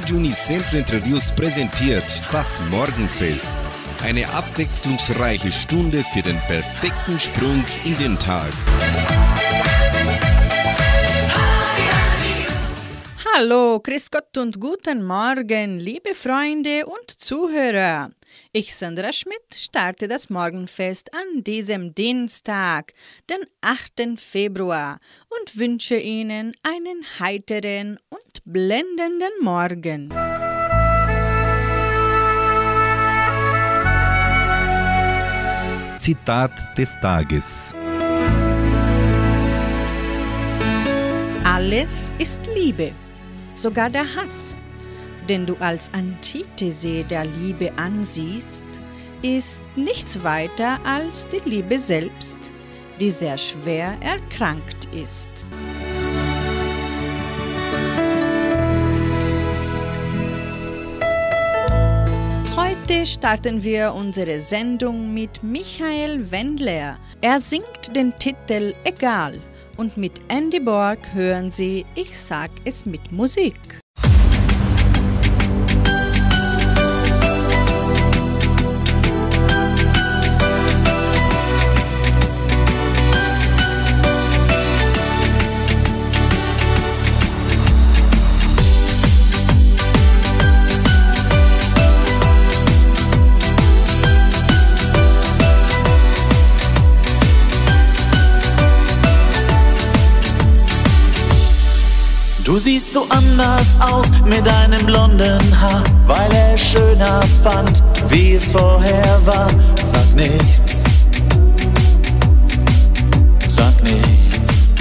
Radio Unicentro Interviews präsentiert das Morgenfest. Eine abwechslungsreiche Stunde für den perfekten Sprung in den Tag. Hallo, Grüß Gott und guten Morgen, liebe Freunde und Zuhörer. Ich, Sandra Schmidt, starte das Morgenfest an diesem Dienstag, den 8. Februar, und wünsche Ihnen einen heiteren und blendenden Morgen. Zitat des Tages. Alles ist Liebe, sogar der Hass den du als Antithese der Liebe ansiehst, ist nichts weiter als die Liebe selbst, die sehr schwer erkrankt ist. Heute starten wir unsere Sendung mit Michael Wendler. Er singt den Titel Egal und mit Andy Borg hören Sie Ich sag es mit Musik. Du siehst so anders aus mit deinem blonden Haar, weil er schöner fand, wie es vorher war. Sag nichts, sag nichts.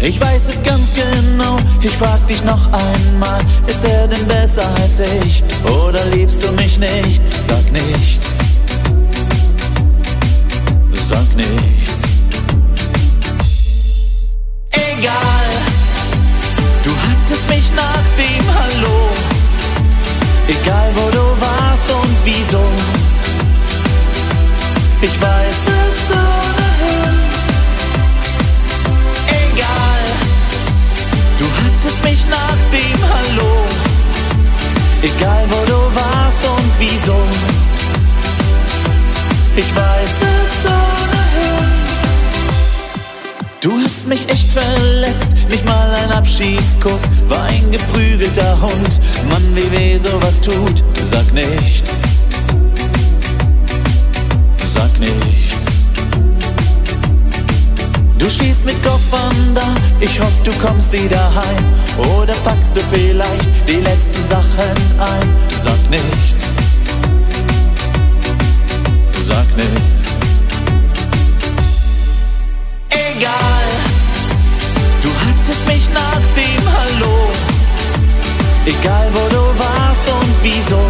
Ich weiß es ganz genau, ich frag dich noch einmal, ist er denn besser als ich oder liebst du mich nicht? Sag nichts, sag nichts. Hattest mich nach dem Hallo. Egal wo du warst und wieso. Ich weiß es ohnehin. Egal, du hattest mich nach dem Hallo. Egal wo du warst und wieso. Ich weiß es ohnehin. Du hast mich echt verletzt, nicht mal ein Abschiedskuss war ein geprügelter Hund. Mann, wie weh sowas tut, sag nichts. Sag nichts. Du stehst mit Koffern da, ich hoffe du kommst wieder heim. Oder packst du vielleicht die letzten Sachen ein? Sag nichts. Sag nichts. egal. Hallo, egal wo du warst und wieso.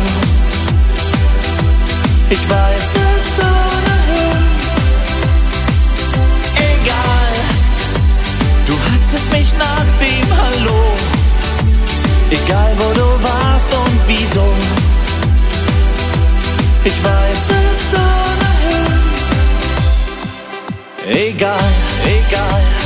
Ich weiß es ohnehin. Egal, du hattest mich nach dem Hallo, egal wo du warst und wieso. Ich weiß es ohnehin. Egal, egal.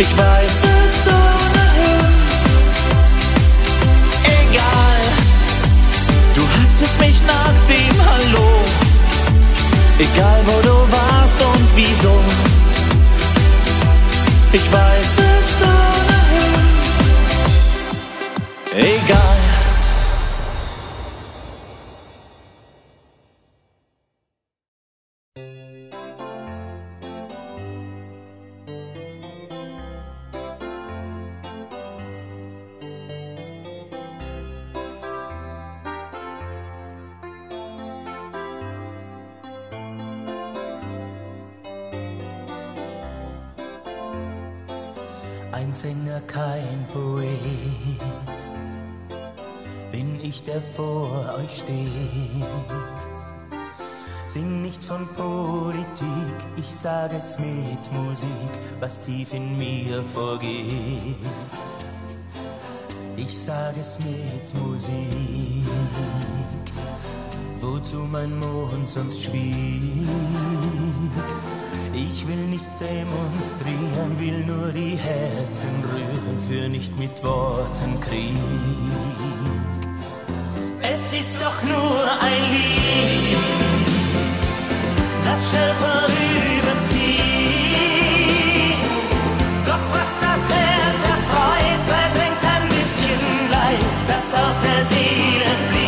Ich weiß es ohnehin. Egal, du hattest mich nach dem Hallo. Egal wo du warst und wieso. Ich weiß Musik, was tief in mir vorgeht. Ich sage es mit Musik, wozu mein Mond sonst schwieg. Ich will nicht demonstrieren, will nur die Herzen rühren, für nicht mit Worten Krieg. Es ist doch nur ein Lied, das schnell vorüberzieht. Leid, das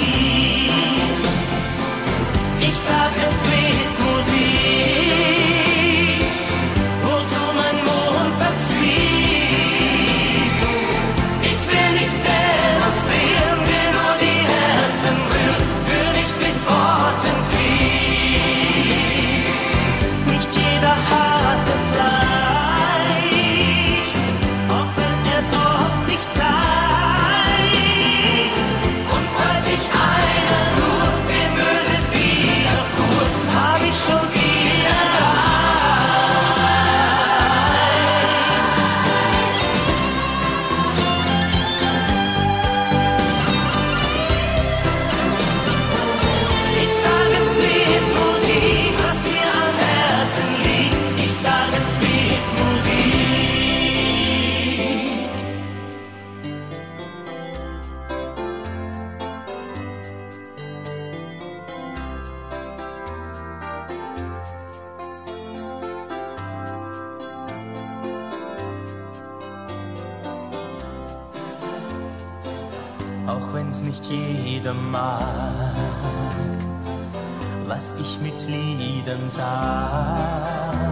Sag.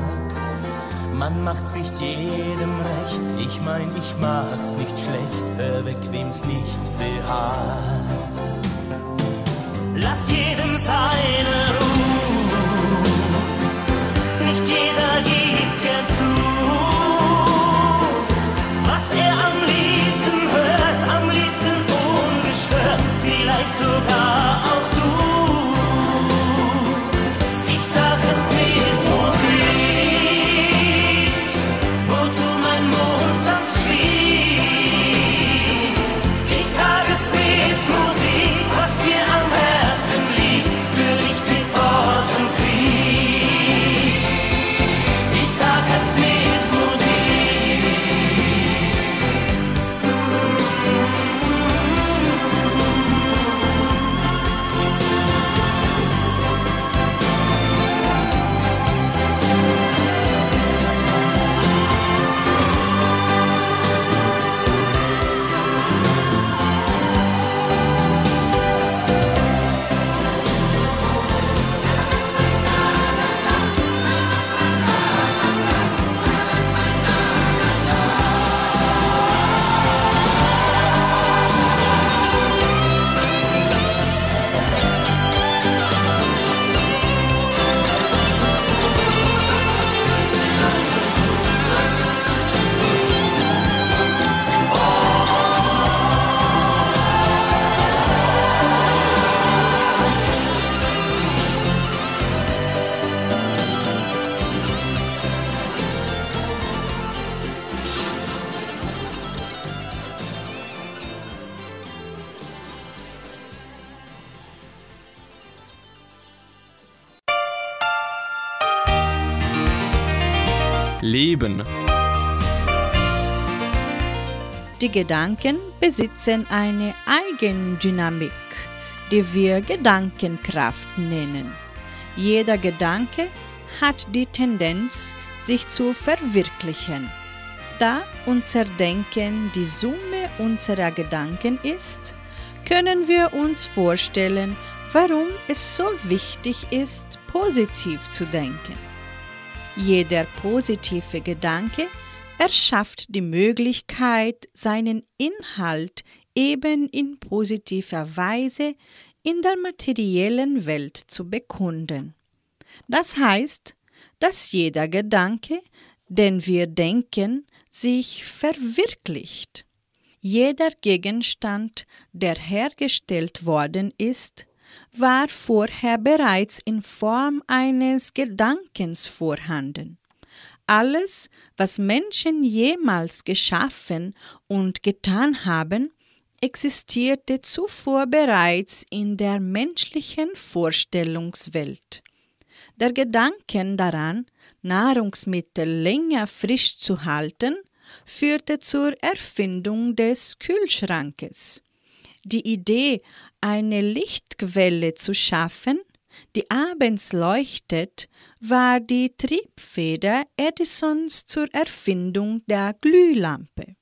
Man macht's nicht jedem recht, ich mein, ich mach's nicht schlecht, hör weg, wem's nicht behaart. Lasst jedem seine Ruhe, nicht jeder gibt Leben. Die Gedanken besitzen eine Eigendynamik, die wir Gedankenkraft nennen. Jeder Gedanke hat die Tendenz, sich zu verwirklichen. Da unser Denken die Summe unserer Gedanken ist, können wir uns vorstellen, warum es so wichtig ist, positiv zu denken. Jeder positive Gedanke erschafft die Möglichkeit, seinen Inhalt eben in positiver Weise in der materiellen Welt zu bekunden. Das heißt, dass jeder Gedanke, den wir denken, sich verwirklicht. Jeder Gegenstand, der hergestellt worden ist, war vorher bereits in Form eines Gedankens vorhanden. Alles, was Menschen jemals geschaffen und getan haben, existierte zuvor bereits in der menschlichen Vorstellungswelt. Der Gedanke daran, Nahrungsmittel länger frisch zu halten, führte zur Erfindung des Kühlschrankes. Die Idee, eine Lichtquelle zu schaffen, die abends leuchtet, war die Triebfeder Edisons zur Erfindung der Glühlampe.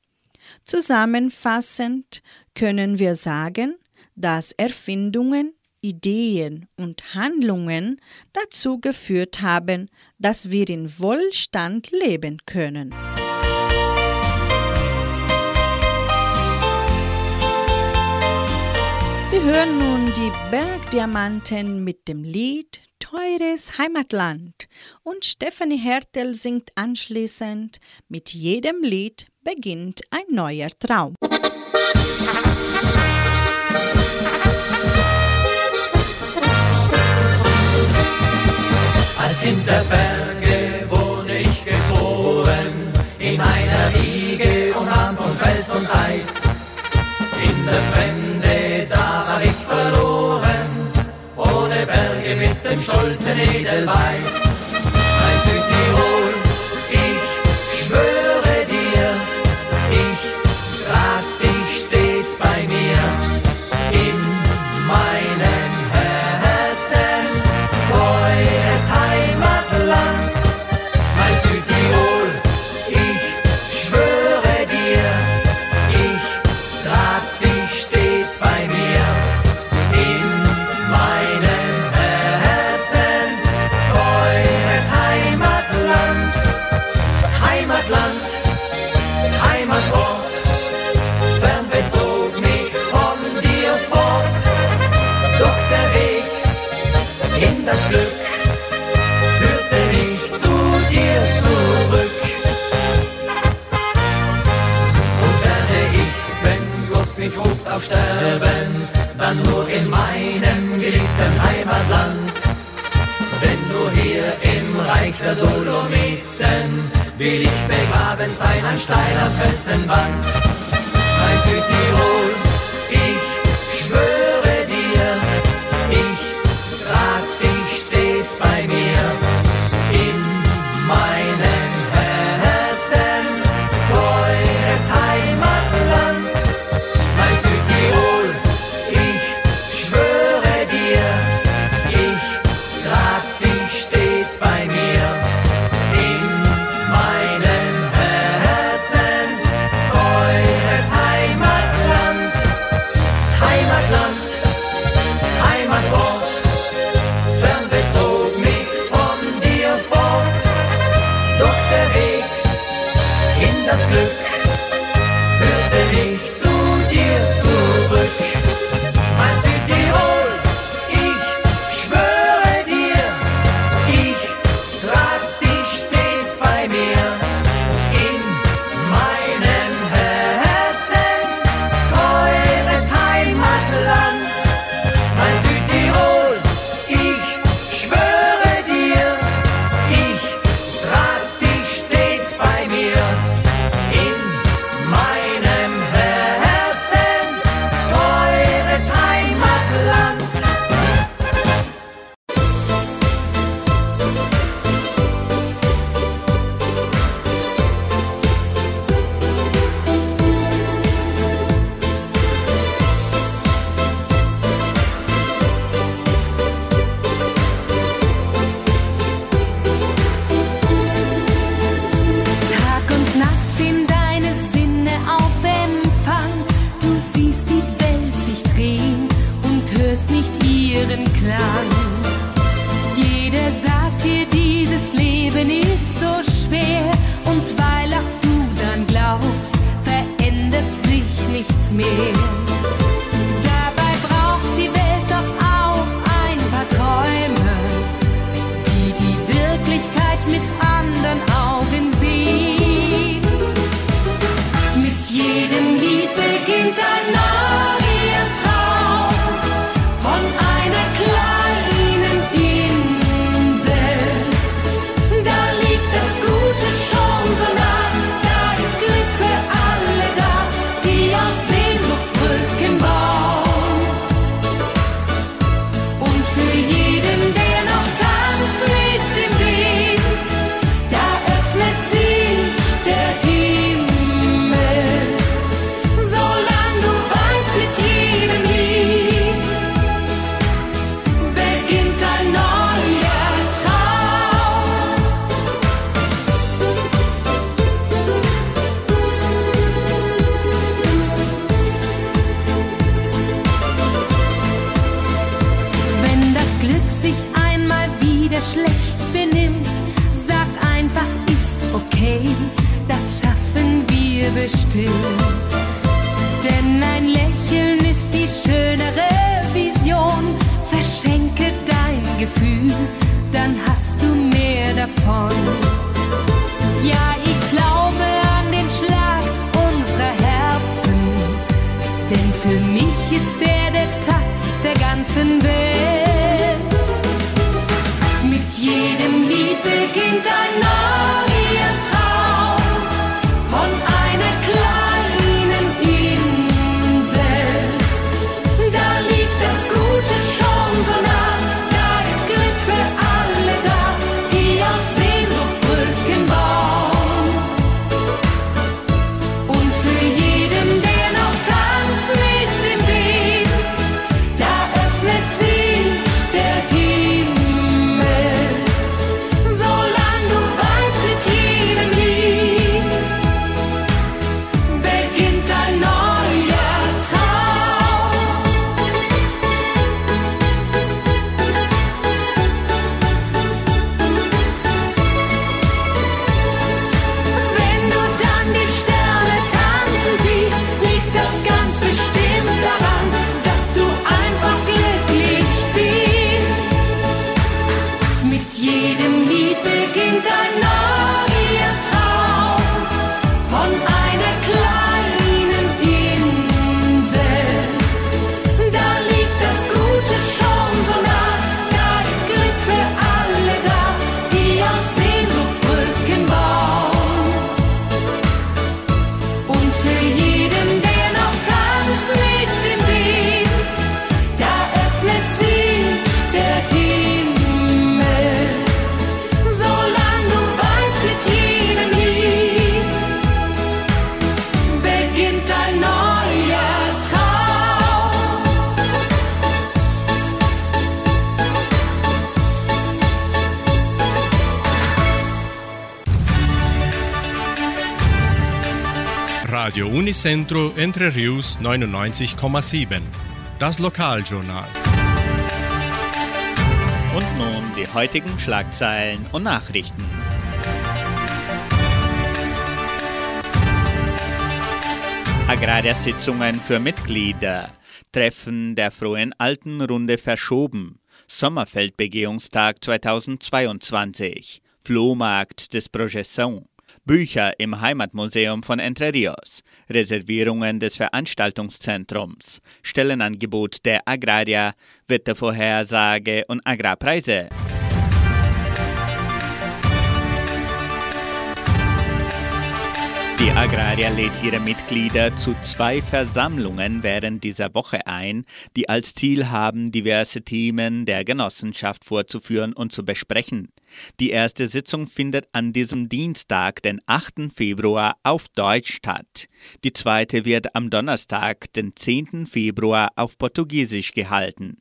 Zusammenfassend können wir sagen, dass Erfindungen, Ideen und Handlungen dazu geführt haben, dass wir in Wohlstand leben können. Sie hören nun die Bergdiamanten mit dem Lied Teures Heimatland und Stephanie Hertel singt anschließend Mit jedem Lied beginnt ein neuer Traum. Als in der Berge wurde ich geboren, in einer Wiege umarmt von Fels und Eis. In der Fremde, dem stolzen Edelweiß. Der Dolomiten will ich begraben sein an steiler Felsenwand. Mein Südtirol, Siehst die Welt sich drehen und hörst nicht ihren Klang. Radio Unicentro Entre Rius 99,7. Das Lokaljournal. Und nun die heutigen Schlagzeilen und Nachrichten. Agrarsitzungen für Mitglieder. Treffen der Frohen Altenrunde verschoben. Sommerfeldbegehungstag 2022. Flohmarkt des Projeção. Bücher im Heimatmuseum von Entre Rios. Reservierungen des Veranstaltungszentrums. Stellenangebot der Agraria. Wettervorhersage und Agrarpreise. Die Agraria lädt ihre Mitglieder zu zwei Versammlungen während dieser Woche ein, die als Ziel haben, diverse Themen der Genossenschaft vorzuführen und zu besprechen. Die erste Sitzung findet an diesem Dienstag, den 8. Februar, auf Deutsch statt. Die zweite wird am Donnerstag, den 10. Februar, auf Portugiesisch gehalten.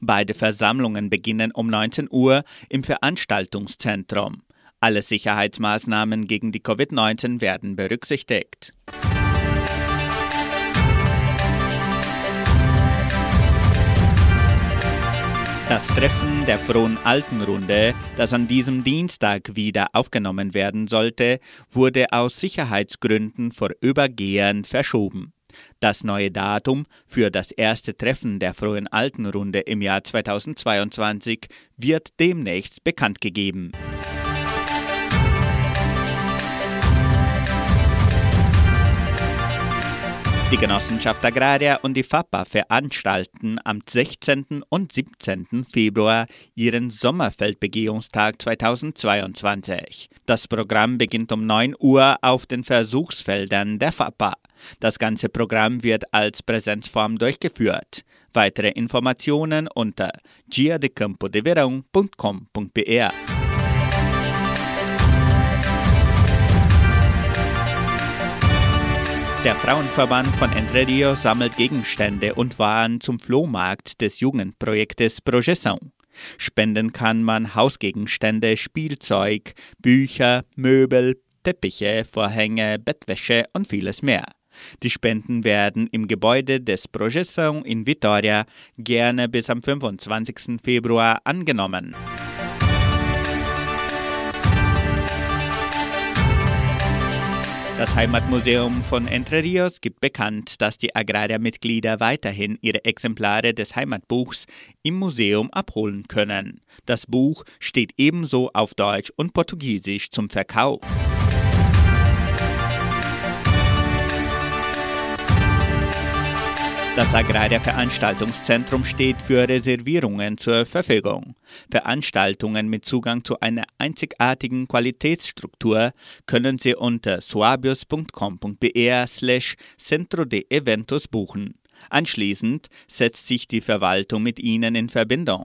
Beide Versammlungen beginnen um 19 Uhr im Veranstaltungszentrum. Alle Sicherheitsmaßnahmen gegen die Covid-19 werden berücksichtigt. Das Treffen der Frohen Altenrunde, das an diesem Dienstag wieder aufgenommen werden sollte, wurde aus Sicherheitsgründen vorübergehend verschoben. Das neue Datum für das erste Treffen der Frohen Altenrunde im Jahr 2022 wird demnächst bekannt gegeben. Die Genossenschaft Agraria und die FAPA veranstalten am 16. und 17. Februar ihren Sommerfeldbegehungstag 2022. Das Programm beginnt um 9 Uhr auf den Versuchsfeldern der FAPA. Das ganze Programm wird als Präsenzform durchgeführt. Weitere Informationen unter giadecampodeveraun.com.br. Der Frauenverband von Entre Rios sammelt Gegenstände und Waren zum Flohmarkt des Jugendprojektes Projeção. Spenden kann man Hausgegenstände, Spielzeug, Bücher, Möbel, Teppiche, Vorhänge, Bettwäsche und vieles mehr. Die Spenden werden im Gebäude des Projeção in Vitoria gerne bis am 25. Februar angenommen. Das Heimatmuseum von Entre Rios gibt bekannt, dass die Agraria-Mitglieder weiterhin ihre Exemplare des Heimatbuchs im Museum abholen können. Das Buch steht ebenso auf Deutsch und Portugiesisch zum Verkauf. Das Agraria Veranstaltungszentrum steht für Reservierungen zur Verfügung. Veranstaltungen mit Zugang zu einer einzigartigen Qualitätsstruktur können Sie unter suabios.com.br slash centro de eventos buchen. Anschließend setzt sich die Verwaltung mit Ihnen in Verbindung.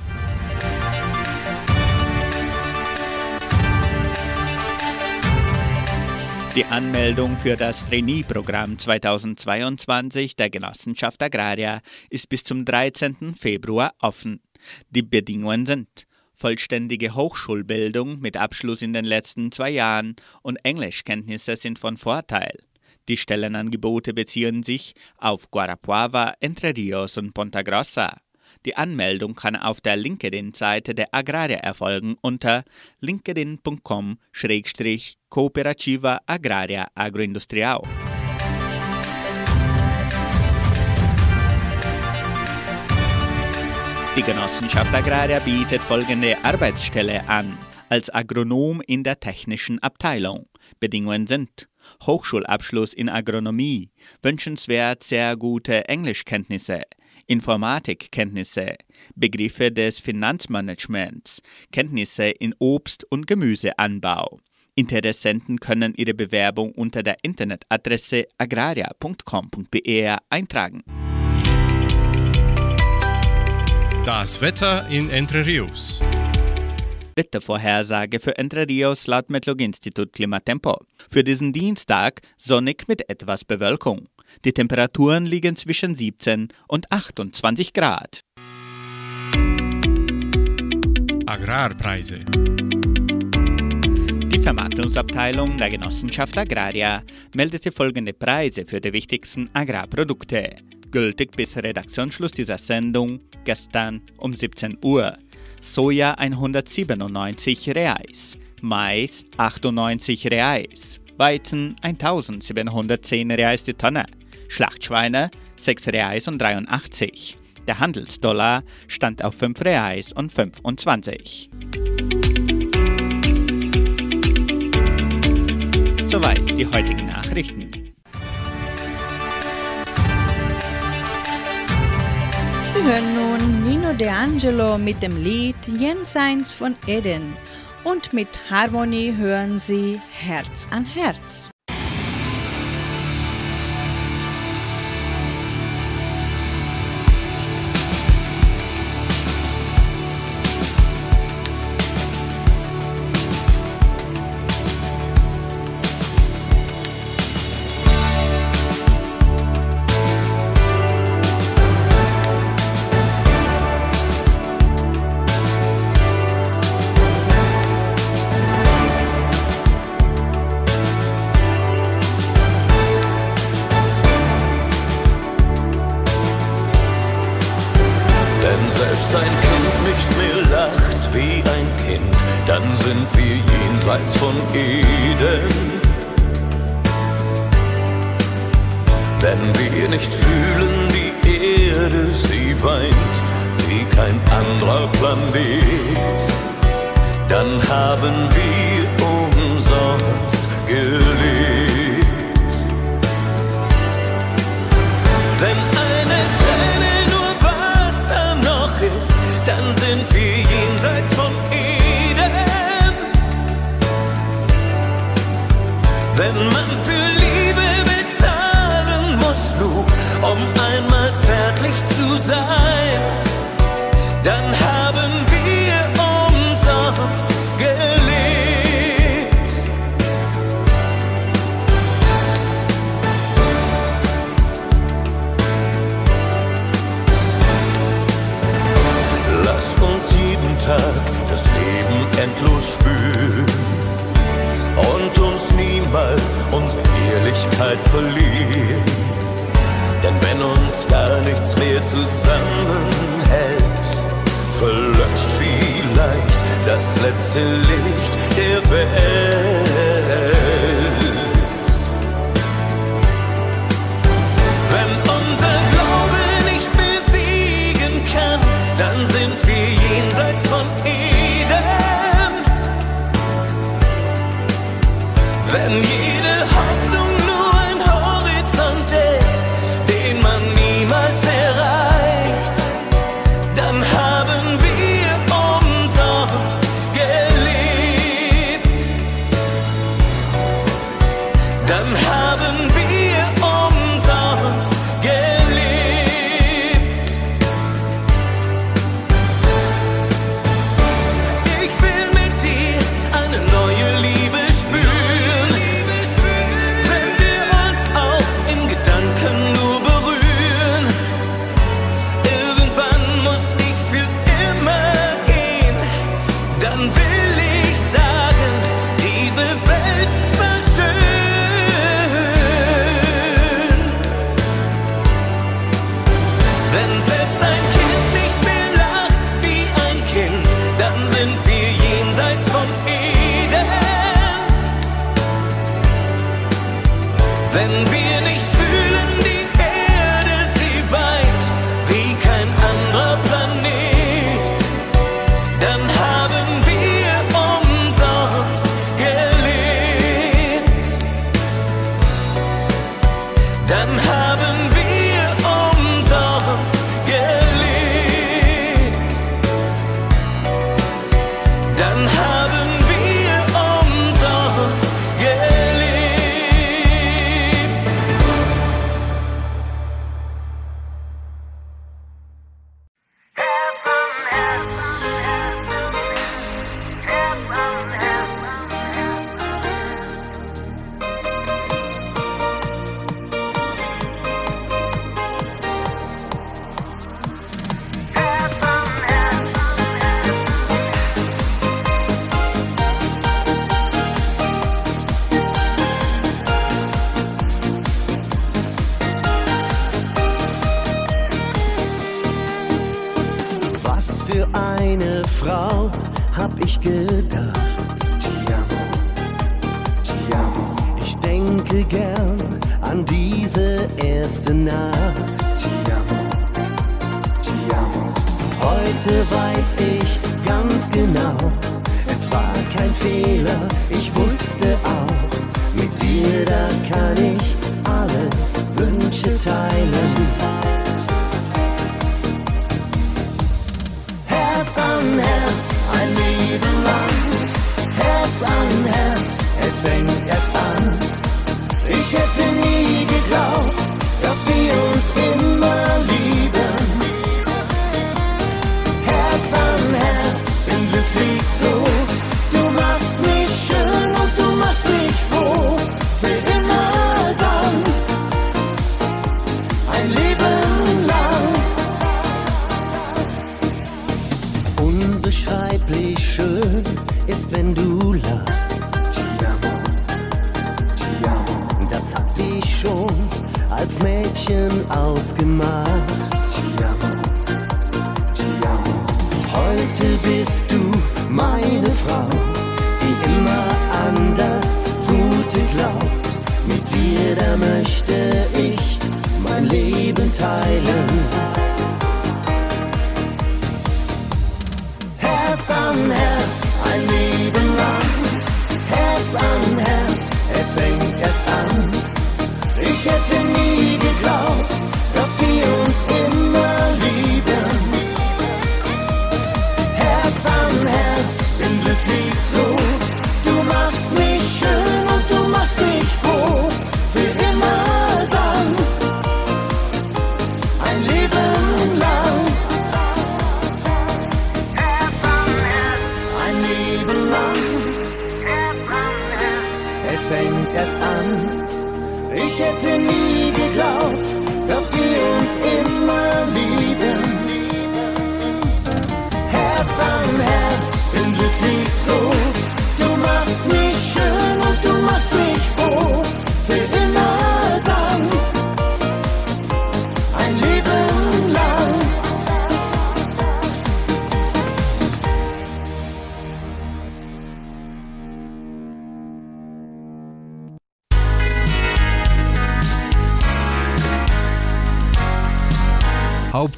Die Anmeldung für das Trainee-Programm 2022 der Genossenschaft Agraria ist bis zum 13. Februar offen. Die Bedingungen sind vollständige Hochschulbildung mit Abschluss in den letzten zwei Jahren und Englischkenntnisse sind von Vorteil. Die Stellenangebote beziehen sich auf Guarapuava, Entre Rios und Ponta Grossa. Die Anmeldung kann auf der LinkedIn-Seite der Agraria erfolgen unter linkedin.com-cooperativa agraria agroindustrial. Die Genossenschaft Agraria bietet folgende Arbeitsstelle an. Als Agronom in der technischen Abteilung. Bedingungen sind Hochschulabschluss in Agronomie, wünschenswert sehr gute Englischkenntnisse, Informatikkenntnisse, Begriffe des Finanzmanagements, Kenntnisse in Obst- und Gemüseanbau. Interessenten können ihre Bewerbung unter der Internetadresse agraria.com.br eintragen. Das Wetter in Entre Rios. Wettervorhersage für Entre Rios laut Metlog-Institut Klimatempo. Für diesen Dienstag sonnig mit etwas Bewölkung. Die Temperaturen liegen zwischen 17 und 28 Grad. Agrarpreise. Die Vermarktungsabteilung der Genossenschaft Agraria meldete folgende Preise für die wichtigsten Agrarprodukte, gültig bis Redaktionsschluss dieser Sendung gestern um 17 Uhr. Soja 197 Reais, Mais 98 Reais, Weizen 1710 Reais die Tonne, Schlachtschweine 6 Reais und 83. Der Handelsdollar stand auf 5 Reais und 25. Soweit die heutigen Nachrichten. Sie hören nun Nino De Angelo mit dem Lied Jenseins von Eden und mit Harmonie hören Sie Herz an Herz. Jeden Tag das Leben endlos spüren und uns niemals unsere Ehrlichkeit verlieren. Denn wenn uns gar nichts mehr zusammenhält, verlöscht vielleicht das letzte Licht der Welt.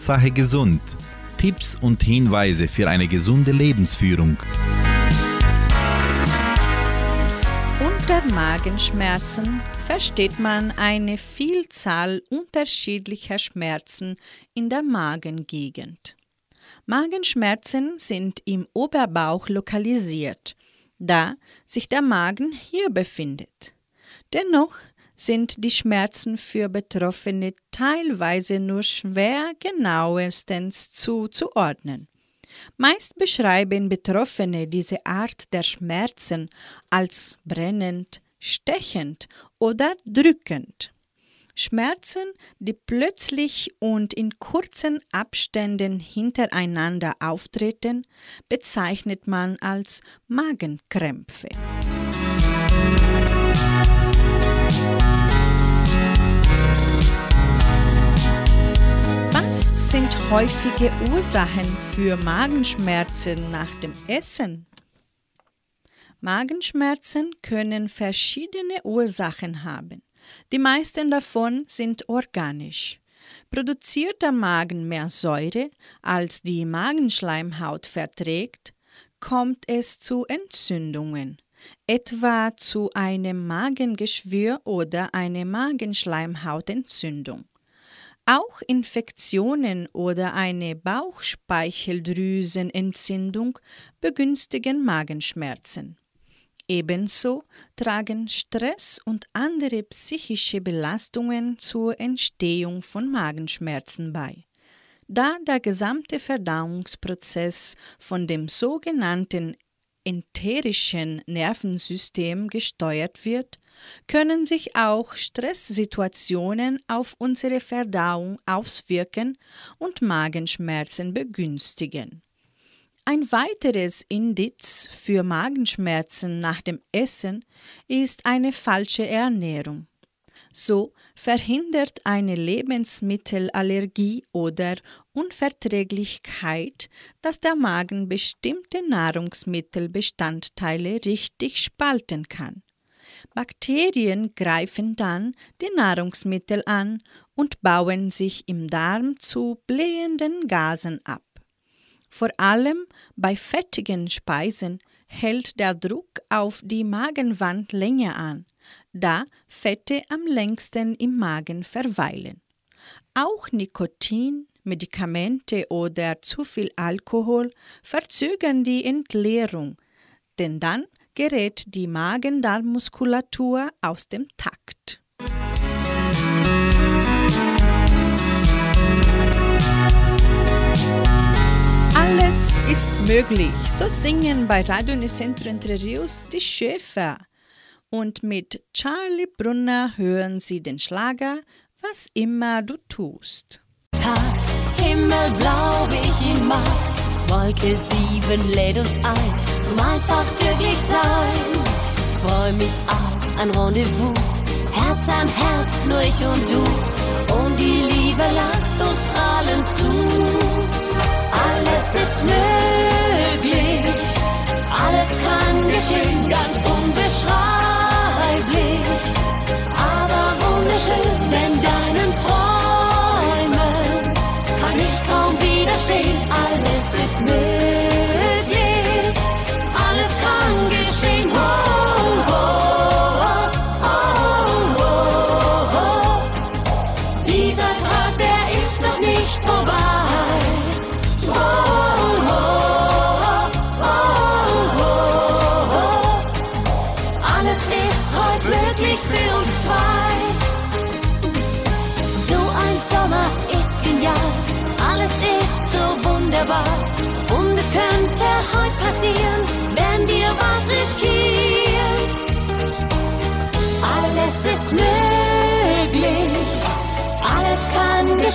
Hauptsache gesund. Tipps und Hinweise für eine gesunde Lebensführung. Unter Magenschmerzen versteht man eine Vielzahl unterschiedlicher Schmerzen in der Magengegend. Magenschmerzen sind im Oberbauch lokalisiert, da sich der Magen hier befindet. Dennoch sind die Schmerzen für Betroffene teilweise nur schwer genauestens zuzuordnen. Meist beschreiben Betroffene diese Art der Schmerzen als brennend, stechend oder drückend. Schmerzen, die plötzlich und in kurzen Abständen hintereinander auftreten, bezeichnet man als Magenkrämpfe. Was sind häufige Ursachen für Magenschmerzen nach dem Essen? Magenschmerzen können verschiedene Ursachen haben. Die meisten davon sind organisch. Produziert der Magen mehr Säure, als die Magenschleimhaut verträgt, kommt es zu Entzündungen, etwa zu einem Magengeschwür oder einer Magenschleimhautentzündung. Auch Infektionen oder eine Bauchspeicheldrüsenentzündung begünstigen Magenschmerzen. Ebenso tragen Stress und andere psychische Belastungen zur Entstehung von Magenschmerzen bei. Da der gesamte Verdauungsprozess von dem sogenannten enterischen Nervensystem gesteuert wird, können sich auch Stresssituationen auf unsere Verdauung auswirken und Magenschmerzen begünstigen. Ein weiteres Indiz für Magenschmerzen nach dem Essen ist eine falsche Ernährung. So verhindert eine Lebensmittelallergie oder Unverträglichkeit, dass der Magen bestimmte Nahrungsmittelbestandteile richtig spalten kann. Bakterien greifen dann die Nahrungsmittel an und bauen sich im Darm zu blähenden Gasen ab. Vor allem bei fettigen Speisen hält der Druck auf die Magenwand länger an, da Fette am längsten im Magen verweilen. Auch Nikotin, Medikamente oder zu viel Alkohol verzögern die Entleerung, denn dann gerät die Magen-Darm-Muskulatur aus dem Takt. Alles ist möglich, so singen bei Radio Unicentro Entre Rios die Schäfer. Und mit Charlie Brunner hören Sie den Schlager Was immer du tust. Tag, Himmelblau, ich ihn mag. Wolke 7 lädt uns ein zum einfach glücklich sein. Freu mich auf ein Rendezvous, Herz an Herz, nur ich und du. Und die Liebe lacht und strahlend zu. Alles ist möglich, alles kann geschehen, ganz unbeschreiblich.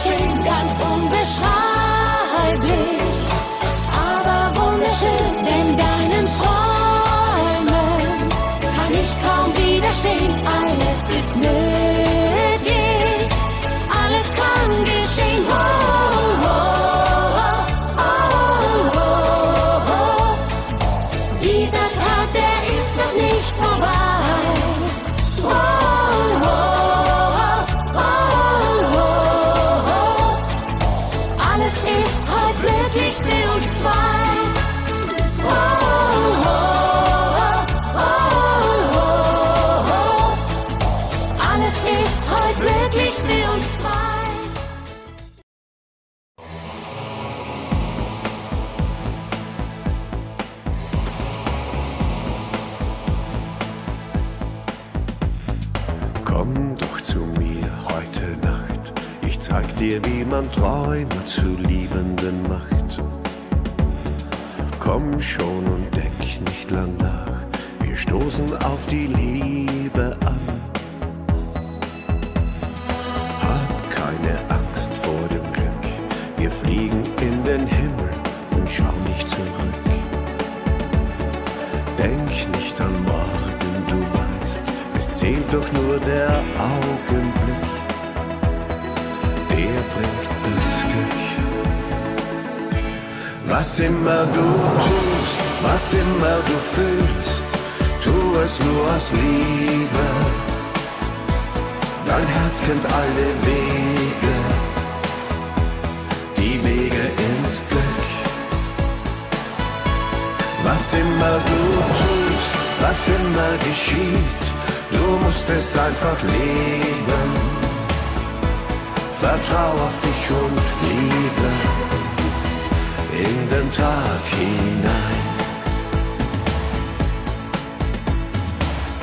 Geschehen, ganz unbeschreiblich. Aber wunderschön, denn deinen Träumen kann ich kaum widerstehen. Alles ist möglich, man Träume zu Liebenden macht. Komm schon und denk nicht lang nach, wir stoßen auf die Liebe an. Hab keine Angst vor dem Glück, wir fliegen in den Himmel und schau nicht zurück. Denk nicht an morgen, du weißt, es zählt doch nur der Augenblick, Was immer du tust, was immer du fühlst, tu es nur aus Liebe. Dein Herz kennt alle Wege, die Wege ins Glück. Was immer du tust, was immer geschieht, du musst es einfach leben. Vertrau auf dich und liebe in den Tag hinein.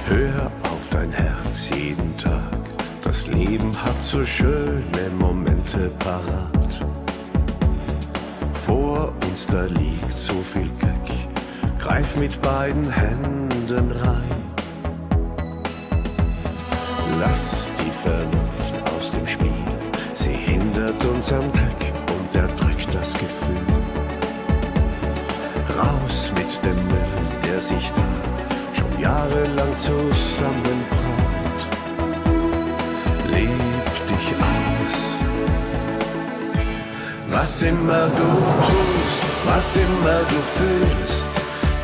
Hör auf dein Herz jeden Tag, das Leben hat so schöne Momente parat. Vor uns da liegt so viel Glück, greif mit beiden Händen rein. Lass die Vernunft aus dem Spiel, sie hindert uns am Glück und erdrückt das Gefühl. Müll, der sich da schon jahrelang zusammenbraut. Leb dich aus. Was immer du tust, was immer du fühlst,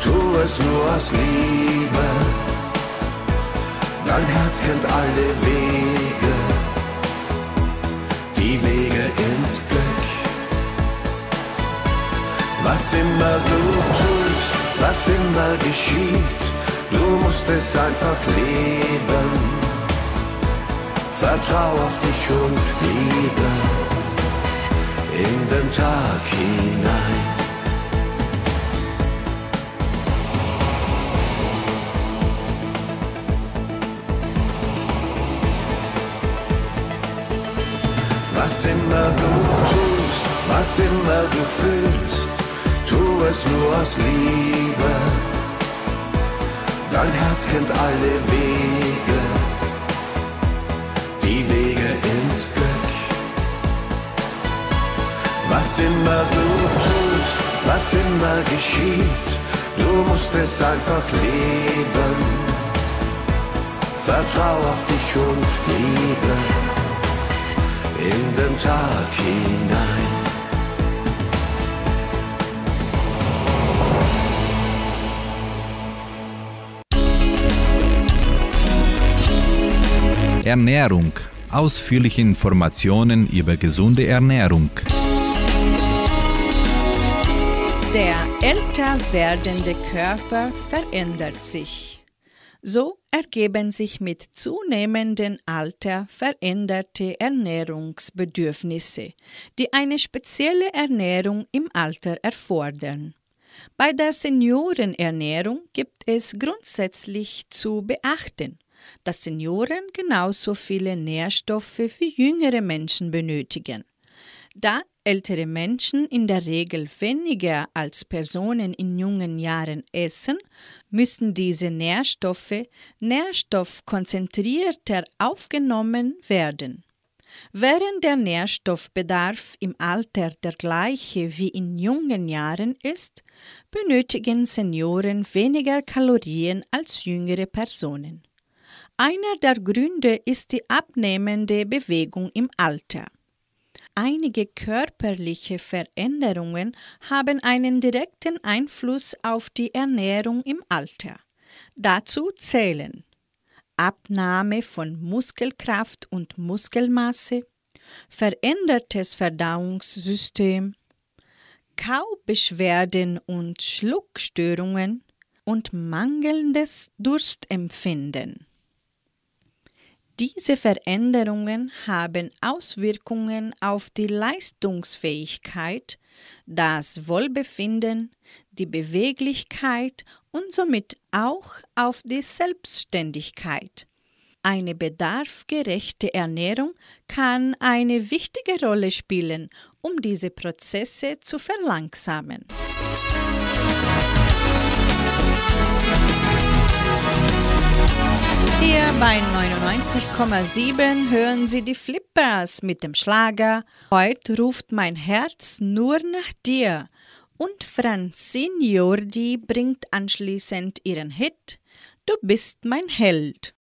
tu es nur aus Liebe. Dein Herz kennt alle Wege, die Wege ins Glück. Was immer du tust, immer geschieht, du musst es einfach leben. Vertrau auf dich und liebe in den Tag hinein. Was immer du tust, was immer du fühlst, es nur aus Liebe. Dein Herz kennt alle Wege, die Wege ins Glück. Was immer du tust, was immer geschieht, du musst es einfach leben. Vertrau auf dich und liebe in den Tag hinein. Ernährung. Ausführliche Informationen über gesunde Ernährung. Der älter werdende Körper verändert sich. So ergeben sich mit zunehmendem Alter veränderte Ernährungsbedürfnisse, die eine spezielle Ernährung im Alter erfordern. Bei der Seniorenernährung gibt es grundsätzlich zu beachten, dass Senioren genauso viele Nährstoffe wie jüngere Menschen benötigen. Da ältere Menschen in der Regel weniger als Personen in jungen Jahren essen, müssen diese Nährstoffe nährstoffkonzentrierter aufgenommen werden. Während der Nährstoffbedarf im Alter der gleiche wie in jungen Jahren ist, benötigen Senioren weniger Kalorien als jüngere Personen. Einer der Gründe ist die abnehmende Bewegung im Alter. Einige körperliche Veränderungen haben einen direkten Einfluss auf die Ernährung im Alter. Dazu zählen Abnahme von Muskelkraft und Muskelmasse, verändertes Verdauungssystem, Kaubeschwerden und Schluckstörungen und mangelndes Durstempfinden. Diese Veränderungen haben Auswirkungen auf die Leistungsfähigkeit, das Wohlbefinden, die Beweglichkeit und somit auch auf die Selbstständigkeit. Eine bedarfgerechte Ernährung kann eine wichtige Rolle spielen, um diese Prozesse zu verlangsamen. Musik hier bei 99,7 hören Sie die Flippers mit dem Schlager Heute ruft mein Herz nur nach dir. Und Francine Jordi bringt anschließend ihren Hit Du bist mein Held.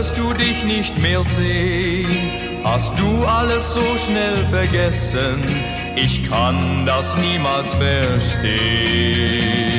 konntest du dich nicht mehr sehen. Hast du alles so schnell vergessen? Ich kann das niemals verstehen.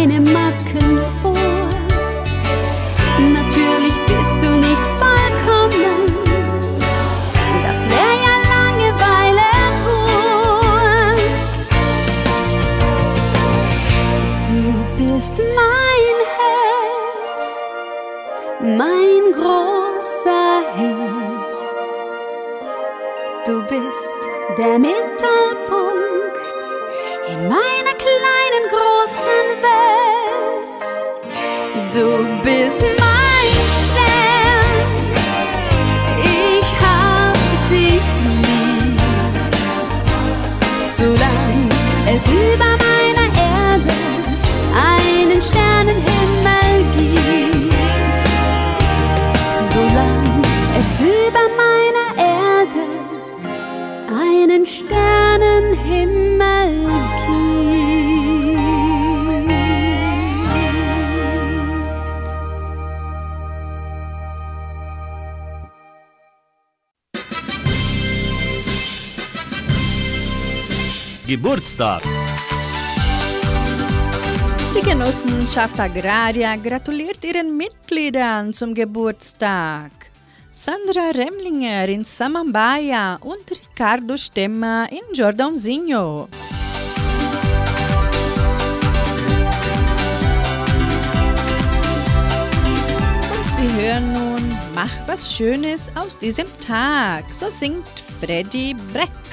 deine Macken vor. Natürlich bist du nicht vollkommen, das wäre ja Langeweile pur. Du bist mein Held, mein großer Held. Du bist der Mittag. du bist mein Stern. Ich hab dich lieb, solange es über Geburtstag. Die Genossenschaft Agraria gratuliert ihren Mitgliedern zum Geburtstag. Sandra Remlinger in Samambaia und Ricardo Stemma in Jordãozinho. Und Sie hören nun Mach was Schönes aus diesem Tag. So singt Freddy Brett.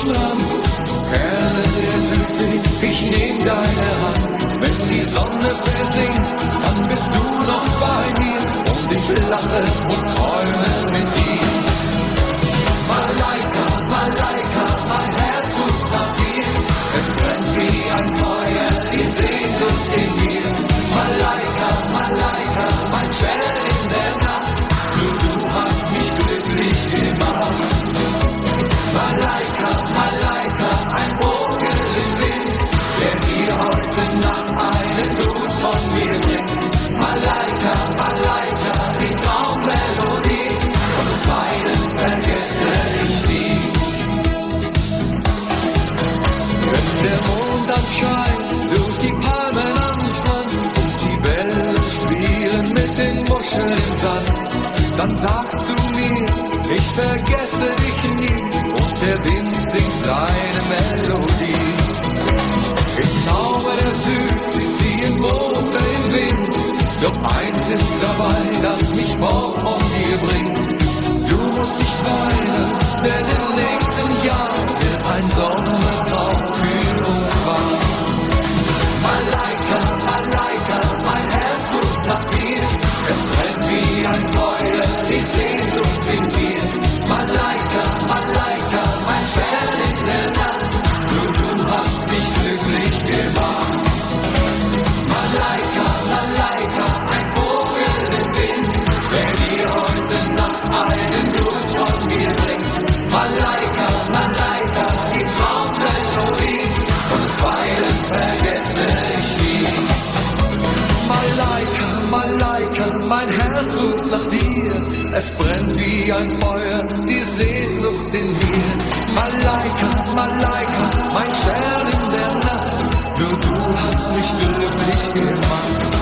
Deutschland. Perle der Südsee, ich nehm deine Hand. Wenn die Sonne versinkt, dann bist du noch bei mir. Und ich lache und träume mit dir. Malaika, Malaika. das mich fort von dir bringt. Du musst nicht weinen, denn Malaika, mein Herz ruft nach dir. Es brennt wie ein Feuer, die Sehnsucht in mir. Malaika, Malaika, mein Stern in der Nacht. Nur du hast mich glücklich gemacht.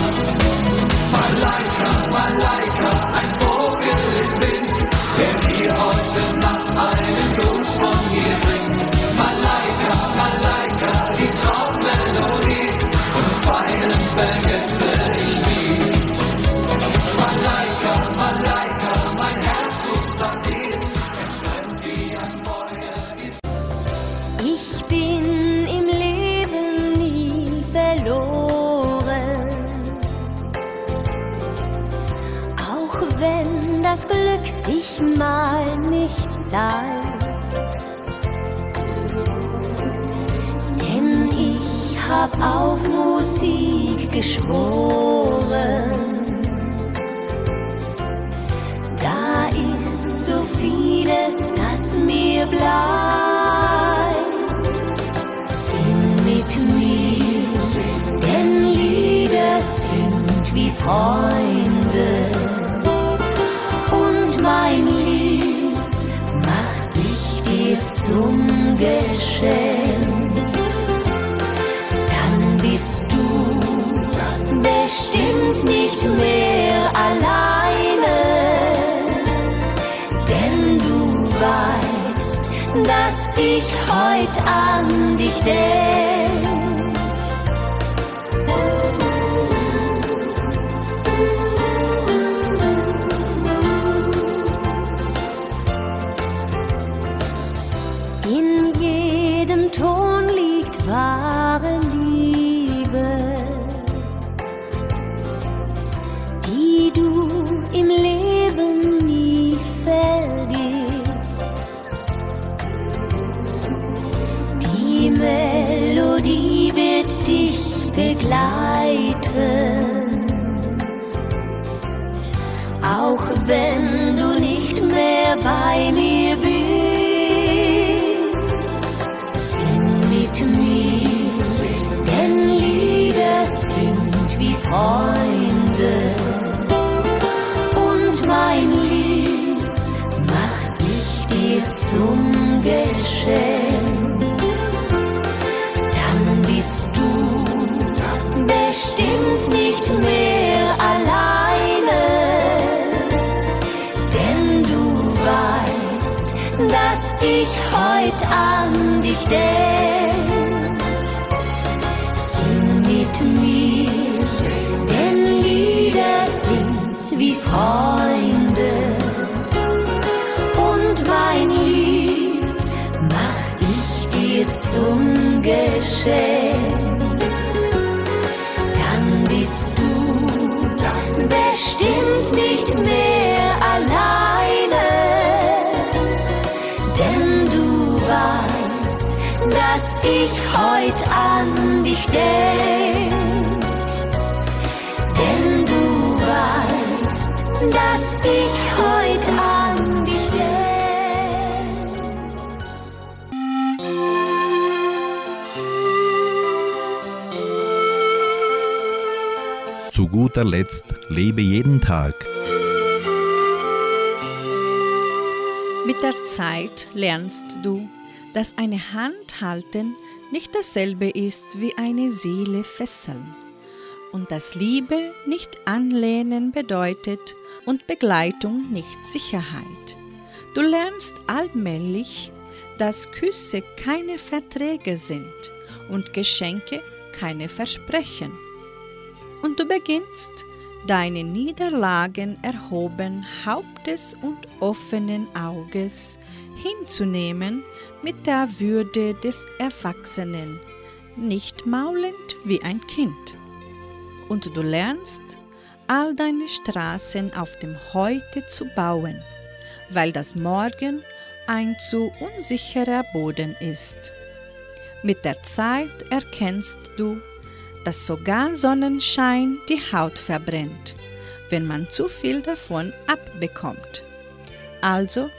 Begleiten, auch wenn du nicht mehr bei mir bist. Sing mit mir, denn Lieder sind wie Freunde. Und mein Lied mach ich dir zum Geschenk. An dich denk. Sing mit mir, denn Lieder sind wie Freunde. Und mein Lied mach ich dir zum Geschenk. Ich heut an dich denk. Denn du weißt, dass ich heut an dich denk. Zu guter Letzt lebe jeden Tag. Mit der Zeit lernst du, dass eine Hand halten nicht dasselbe ist wie eine Seele fesseln und dass Liebe nicht Anlehnen bedeutet und Begleitung nicht Sicherheit. Du lernst allmählich, dass Küsse keine Verträge sind und Geschenke keine Versprechen. Und du beginnst, deine Niederlagen erhoben Hauptes und offenen Auges hinzunehmen mit der Würde des Erwachsenen, nicht maulend wie ein Kind. Und du lernst, all deine Straßen auf dem Heute zu bauen, weil das Morgen ein zu unsicherer Boden ist. Mit der Zeit erkennst du, dass sogar Sonnenschein die Haut verbrennt, wenn man zu viel davon abbekommt. Also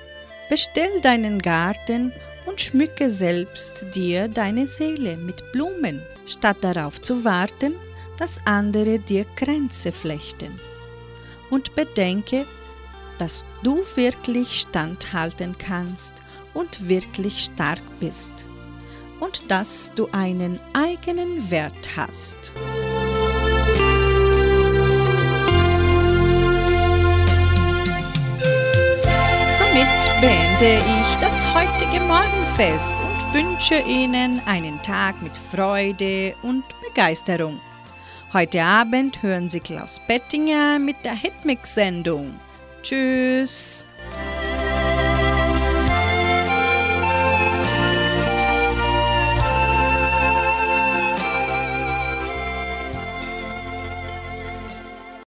bestell deinen Garten und schmücke selbst dir deine Seele mit Blumen, statt darauf zu warten, dass andere dir Grenze flechten. Und bedenke, dass du wirklich standhalten kannst und wirklich stark bist und dass du einen eigenen Wert hast. Somit beende ich das heutige Morgenfest und wünsche Ihnen einen Tag mit Freude und Begeisterung. Heute Abend hören Sie Klaus Bettinger mit der Hitmix-Sendung. Tschüss!